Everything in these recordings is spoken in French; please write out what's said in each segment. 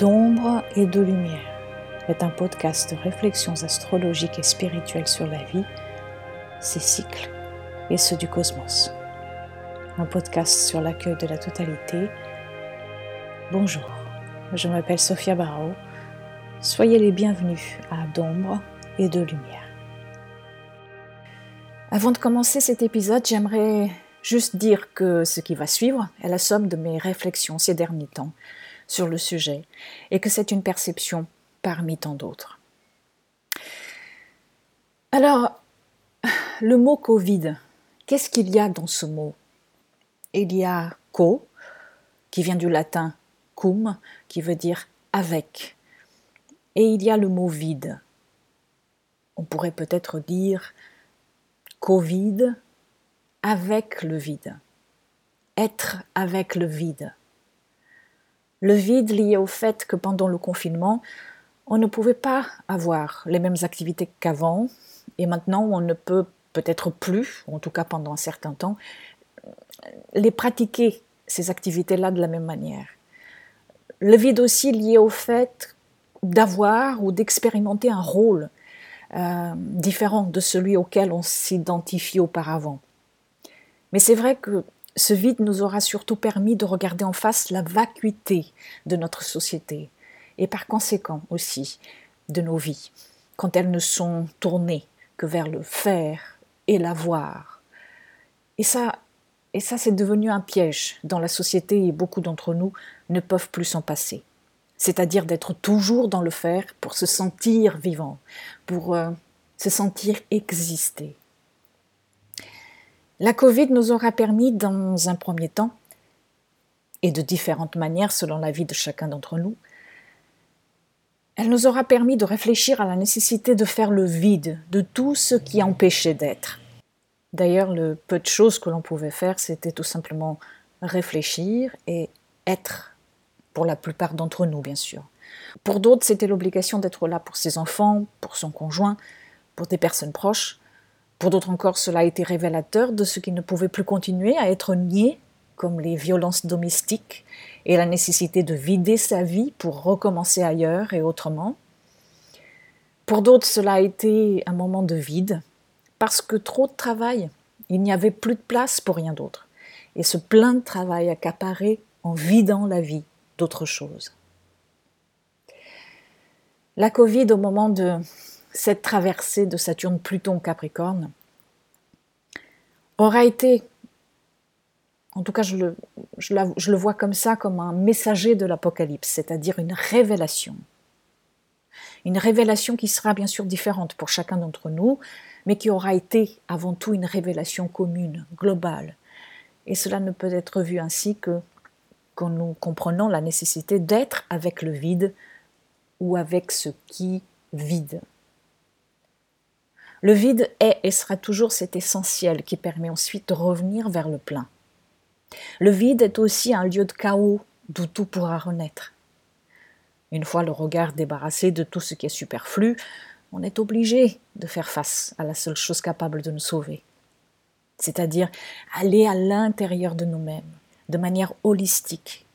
D'ombre et de lumière est un podcast de réflexions astrologiques et spirituelles sur la vie, ses cycles et ceux du cosmos. Un podcast sur l'accueil de la totalité. Bonjour, je m'appelle Sophia Barrault. Soyez les bienvenus à D'ombre et de lumière. Avant de commencer cet épisode, j'aimerais juste dire que ce qui va suivre est la somme de mes réflexions ces derniers temps sur le sujet et que c'est une perception parmi tant d'autres. Alors, le mot Covid, qu'est-ce qu'il y a dans ce mot? Il y a co, qui vient du latin cum, qui veut dire avec, et il y a le mot vide. On pourrait peut-être dire Covid avec le vide. Être avec le vide. Le vide lié au fait que pendant le confinement, on ne pouvait pas avoir les mêmes activités qu'avant, et maintenant on ne peut peut-être plus, en tout cas pendant un certain temps, les pratiquer, ces activités-là, de la même manière. Le vide aussi lié au fait d'avoir ou d'expérimenter un rôle euh, différent de celui auquel on s'identifie auparavant. Mais c'est vrai que ce vide nous aura surtout permis de regarder en face la vacuité de notre société et par conséquent aussi de nos vies, quand elles ne sont tournées que vers le faire et l'avoir. Et ça, et ça c'est devenu un piège dans la société et beaucoup d'entre nous ne peuvent plus s'en passer c'est-à-dire d'être toujours dans le faire pour se sentir vivant, pour euh, se sentir exister. La Covid nous aura permis, dans un premier temps, et de différentes manières selon la vie de chacun d'entre nous, elle nous aura permis de réfléchir à la nécessité de faire le vide de tout ce qui empêchait d'être. D'ailleurs, le peu de choses que l'on pouvait faire, c'était tout simplement réfléchir et être pour la plupart d'entre nous, bien sûr. Pour d'autres, c'était l'obligation d'être là pour ses enfants, pour son conjoint, pour des personnes proches. Pour d'autres encore, cela a été révélateur de ce qui ne pouvait plus continuer à être nié, comme les violences domestiques et la nécessité de vider sa vie pour recommencer ailleurs et autrement. Pour d'autres, cela a été un moment de vide, parce que trop de travail, il n'y avait plus de place pour rien d'autre. Et ce plein de travail accaparé en vidant la vie d'autres choses. La Covid, au moment de cette traversée de Saturne-Pluton-Capricorne, aura été, en tout cas je le, le vois comme ça, comme un messager de l'Apocalypse, c'est-à-dire une révélation. Une révélation qui sera bien sûr différente pour chacun d'entre nous, mais qui aura été avant tout une révélation commune, globale. Et cela ne peut être vu ainsi que quand nous comprenons la nécessité d'être avec le vide ou avec ce qui vide. Le vide est et sera toujours cet essentiel qui permet ensuite de revenir vers le plein. Le vide est aussi un lieu de chaos d'où tout pourra renaître. Une fois le regard débarrassé de tout ce qui est superflu, on est obligé de faire face à la seule chose capable de nous sauver, c'est-à-dire aller à l'intérieur de nous-mêmes, de manière holistique.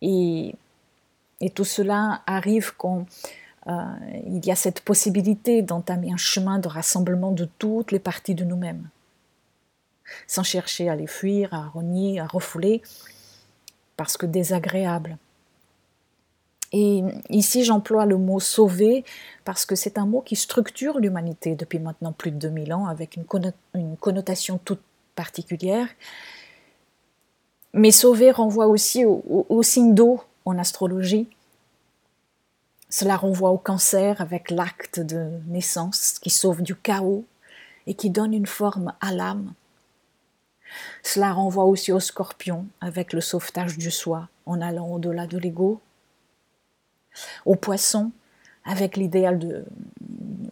Et, tout cela arrive quand il y a cette possibilité d'entamer un chemin de rassemblement de toutes les parties de nous-mêmes, sans chercher à les fuir, à renier, à refouler, parce que désagréable. Et ici, j'emploie le mot sauver parce que c'est un mot qui structure l'humanité depuis maintenant plus de 2000 ans avec une connotation toute particulière mais sauver renvoie aussi au, signe d'eau en astrologie. Cela renvoie au cancer avec l'acte de naissance qui sauve du chaos et qui donne une forme à l'âme. Cela renvoie aussi au scorpion avec le sauvetage du soi en allant au-delà de l'ego. Au poisson avec l'idéal de,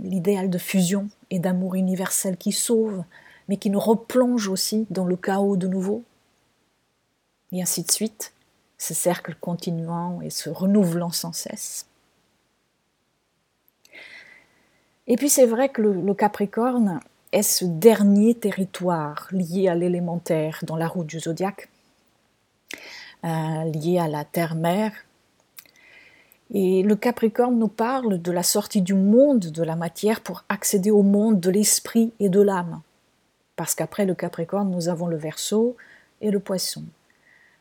de fusion et d'amour universel qui sauve, mais qui nous replonge aussi dans le chaos de nouveau et ainsi de suite, ce cercle continuant et se renouvelant sans cesse. Et puis c'est vrai que le, Capricorne est ce dernier territoire lié à l'élémentaire dans la roue du zodiaque, euh, lié à la terre-mère, Et le Capricorne nous parle de la sortie du monde de la matière pour accéder au monde de l'esprit et de l'âme. Parce qu'après le Capricorne, nous avons le Verseau et le Poisson,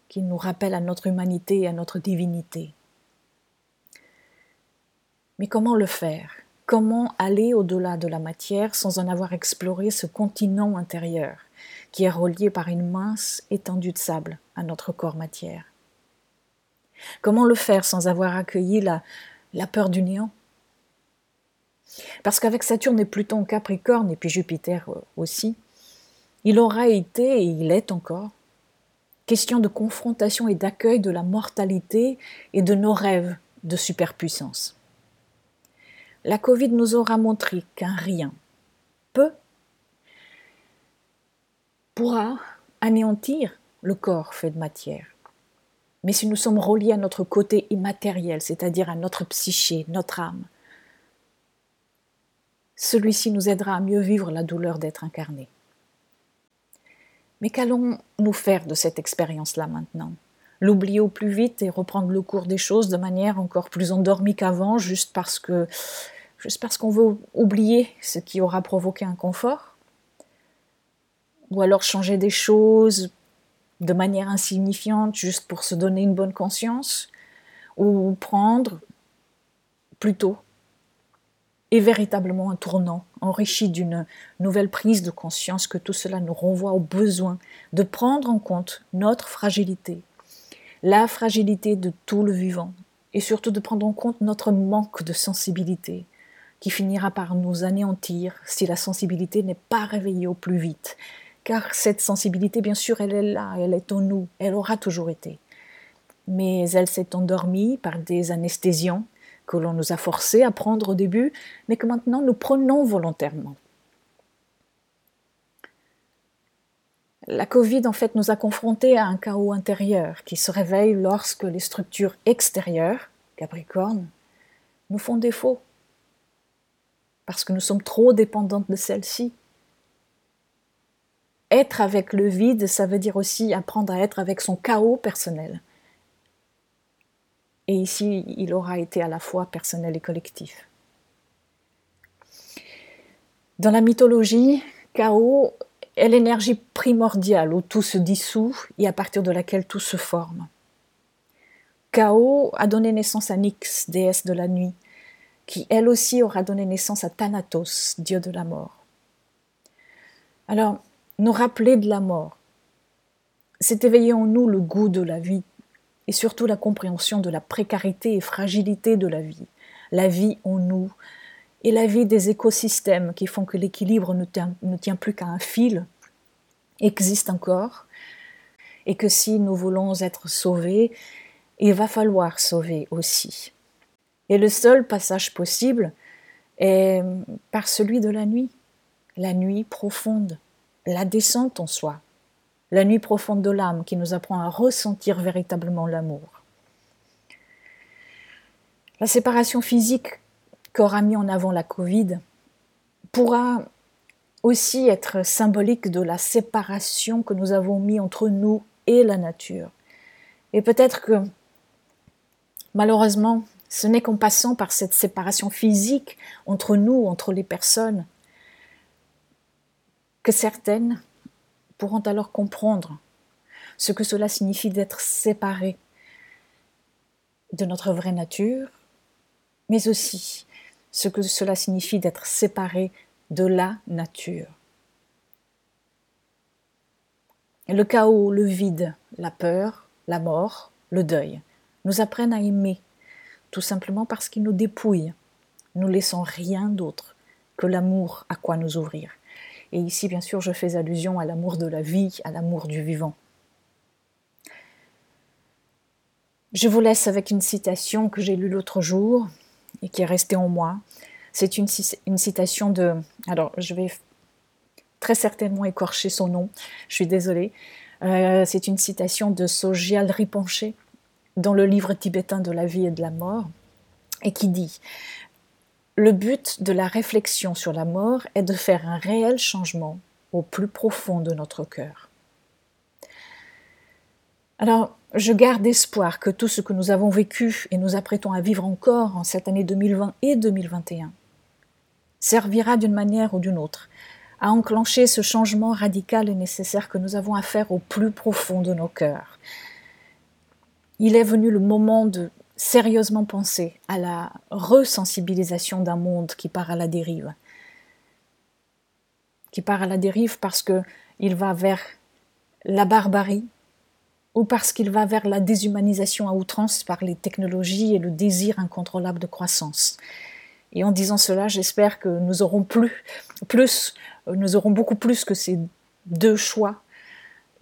qui nous rappellent à notre humanité et à notre divinité. Mais comment le faire? Comment aller au-delà de la matière sans en avoir exploré ce continent intérieur qui est relié par une mince étendue de sable à notre corps matière Comment le faire sans avoir accueilli la, la peur du néant? Parce qu'avec Saturne et Pluton Capricorne, et puis Jupiter euh, aussi, il aura été, et il est encore, question de confrontation et d'accueil de la mortalité et de nos rêves de superpuissance. La Covid nous aura montré qu'un rien, peu, pourra anéantir le corps fait de matière. Mais si nous sommes reliés à notre côté immatériel, c'est-à-dire à notre psyché, notre âme, celui-ci nous aidera à mieux vivre la douleur d'être incarné. Mais qu'allons-nous faire de cette expérience-là maintenant? L'oublier au plus vite et reprendre le cours des choses de manière encore plus endormie qu'avant, juste parce que juste parce qu'on veut oublier ce qui aura provoqué un confort. Ou alors changer des choses de manière insignifiante juste pour se donner une bonne conscience, ou prendre plutôt et véritablement un tournant enrichi d'une nouvelle prise de conscience que tout cela nous renvoie au besoin de prendre en compte notre fragilité, la fragilité de tout le vivant, et surtout de prendre en compte notre manque de sensibilité, qui finira par nous anéantir si la sensibilité n'est pas réveillée au plus vite car cette sensibilité, bien sûr, elle est là, elle est en nous, elle aura toujours été. Mais elle s'est endormie par des anesthésiants que l'on nous a forcés à prendre au début, mais que maintenant nous prenons volontairement. La Covid, en fait, nous a confrontés à un chaos intérieur qui se réveille lorsque les structures extérieures, Capricorne, nous font défaut, parce que nous sommes trop dépendantes de celles-ci être avec le vide, ça veut dire aussi apprendre à être avec son chaos personnel. Et ici, il aura été à la fois personnel et collectif. Dans la mythologie, chaos est l'énergie primordiale où tout se dissout et à partir de laquelle tout se forme. Chaos a donné naissance à Nyx, déesse de la nuit, qui elle aussi aura donné naissance à Thanatos, dieu de la mort. Alors, nous rappeler de la mort. C'est éveiller en nous le goût de la vie et surtout la compréhension de la précarité et fragilité de la vie, la vie en nous et la vie des écosystèmes qui font que l'équilibre ne tient, plus qu'à un fil, existe encore, et que si nous voulons être sauvés, il va falloir sauver aussi. Et le seul passage possible est par celui de la nuit, la nuit profonde la descente en soi, la nuit profonde de l'âme qui nous apprend à ressentir véritablement l'amour. La séparation physique qu'aura mis en avant la Covid pourra aussi être symbolique de la séparation que nous avons mis entre nous et la nature. Et peut-être que malheureusement, ce n'est qu'en passant par cette séparation physique entre nous, entre les personnes, que certaines pourront alors comprendre ce que cela signifie d'être séparé de notre vraie nature, mais aussi ce que cela signifie d'être séparé de la nature. Le chaos, le vide, la peur, la mort, le deuil nous apprennent à aimer, tout simplement parce qu'ils nous dépouillent, nous laissant rien d'autre que l'amour à quoi nous ouvrir. Et ici, bien sûr, je fais allusion à l'amour de la vie, à l'amour du vivant. Je vous laisse avec une citation que j'ai lue l'autre jour et qui est restée en moi. C'est une, citation de... Alors, je vais très certainement écorcher son nom, je suis désolée. Euh, c'est une citation de Sogyal Rinpoche dans le livre tibétain de la vie et de la mort, et qui dit le but de la réflexion sur la mort est de faire un réel changement au plus profond de notre cœur. Alors, Je garde espoir que tout ce que nous avons vécu et nous apprêtons à vivre encore en cette année 2020 et 2021 servira d'une manière ou d'une autre à enclencher ce changement radical et nécessaire que nous avons à faire au plus profond de nos cœurs. Il est venu le moment de sérieusement penser à la resensibilisation d'un monde qui part à la dérive. Qui part à la dérive parce qu'il va vers la barbarie ou parce qu'il va vers la déshumanisation à outrance par les technologies et le désir incontrôlable de croissance. Et en disant cela, j'espère que nous aurons plus, nous aurons beaucoup plus que ces deux choix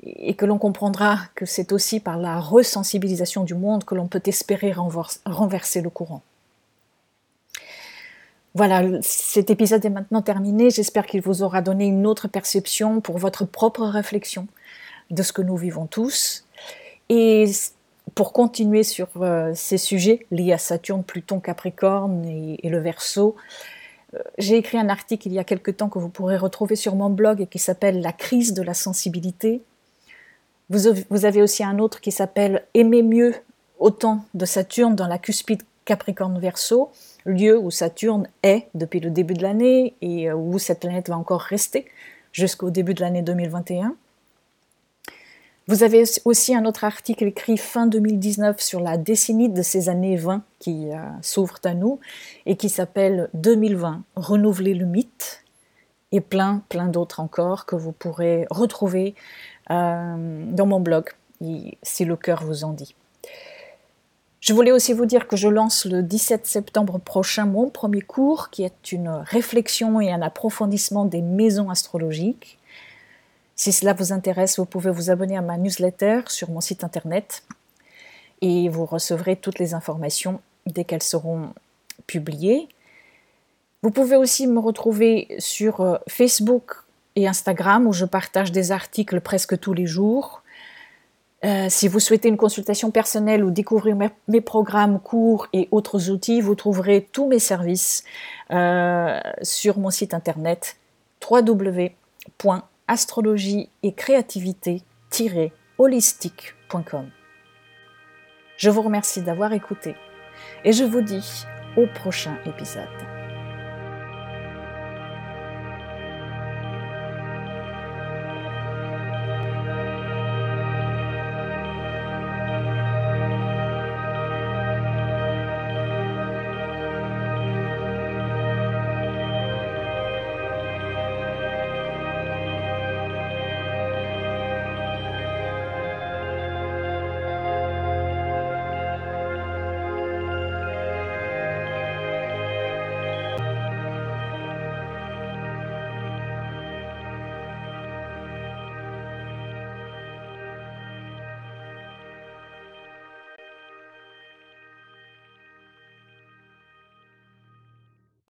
et que l'on comprendra que c'est aussi par la resensibilisation du monde que l'on peut espérer renverser le courant. Voilà, cet épisode est maintenant terminé. J'espère qu'il vous aura donné une autre perception pour votre propre réflexion de ce que nous vivons tous. Et pour continuer sur euh, ces sujets liés à Saturne, Pluton, Capricorne et, le Verseau, euh, j'ai écrit un article il y a quelque temps que vous pourrez retrouver sur mon blog et qui s'appelle La crise de la sensibilité. Vous, vous avez aussi un autre qui s'appelle Aimer mieux autant de Saturne dans la cuspide Capricorne-Verseau, lieu où Saturne est depuis le début de l'année et euh, où cette planète va encore rester jusqu'au début de l'année 2021. Vous avez aussi un autre article écrit fin 2019 sur la décennie de ces années 20 qui euh, s'ouvrent à nous et qui s'appelle 2020, renouveler le mythe et plein, plein d'autres encore que vous pourrez retrouver euh, dans mon blog si le cœur vous en dit. Je voulais aussi vous dire que je lance le 17 septembre prochain mon premier cours qui est une réflexion et un approfondissement des maisons astrologiques. Si cela vous intéresse, vous pouvez vous abonner à ma newsletter sur mon site internet et vous recevrez toutes les informations dès qu'elles seront publiées. Vous pouvez aussi me retrouver sur euh, Facebook et Instagram où je partage des articles presque tous les jours. Euh, si vous souhaitez une consultation personnelle ou découvrir mes, programmes, cours et autres outils, vous trouverez tous mes services euh, sur mon site internet www astrologie et créativité-holistique.com. Je vous remercie d'avoir écouté et je vous dis au prochain épisode.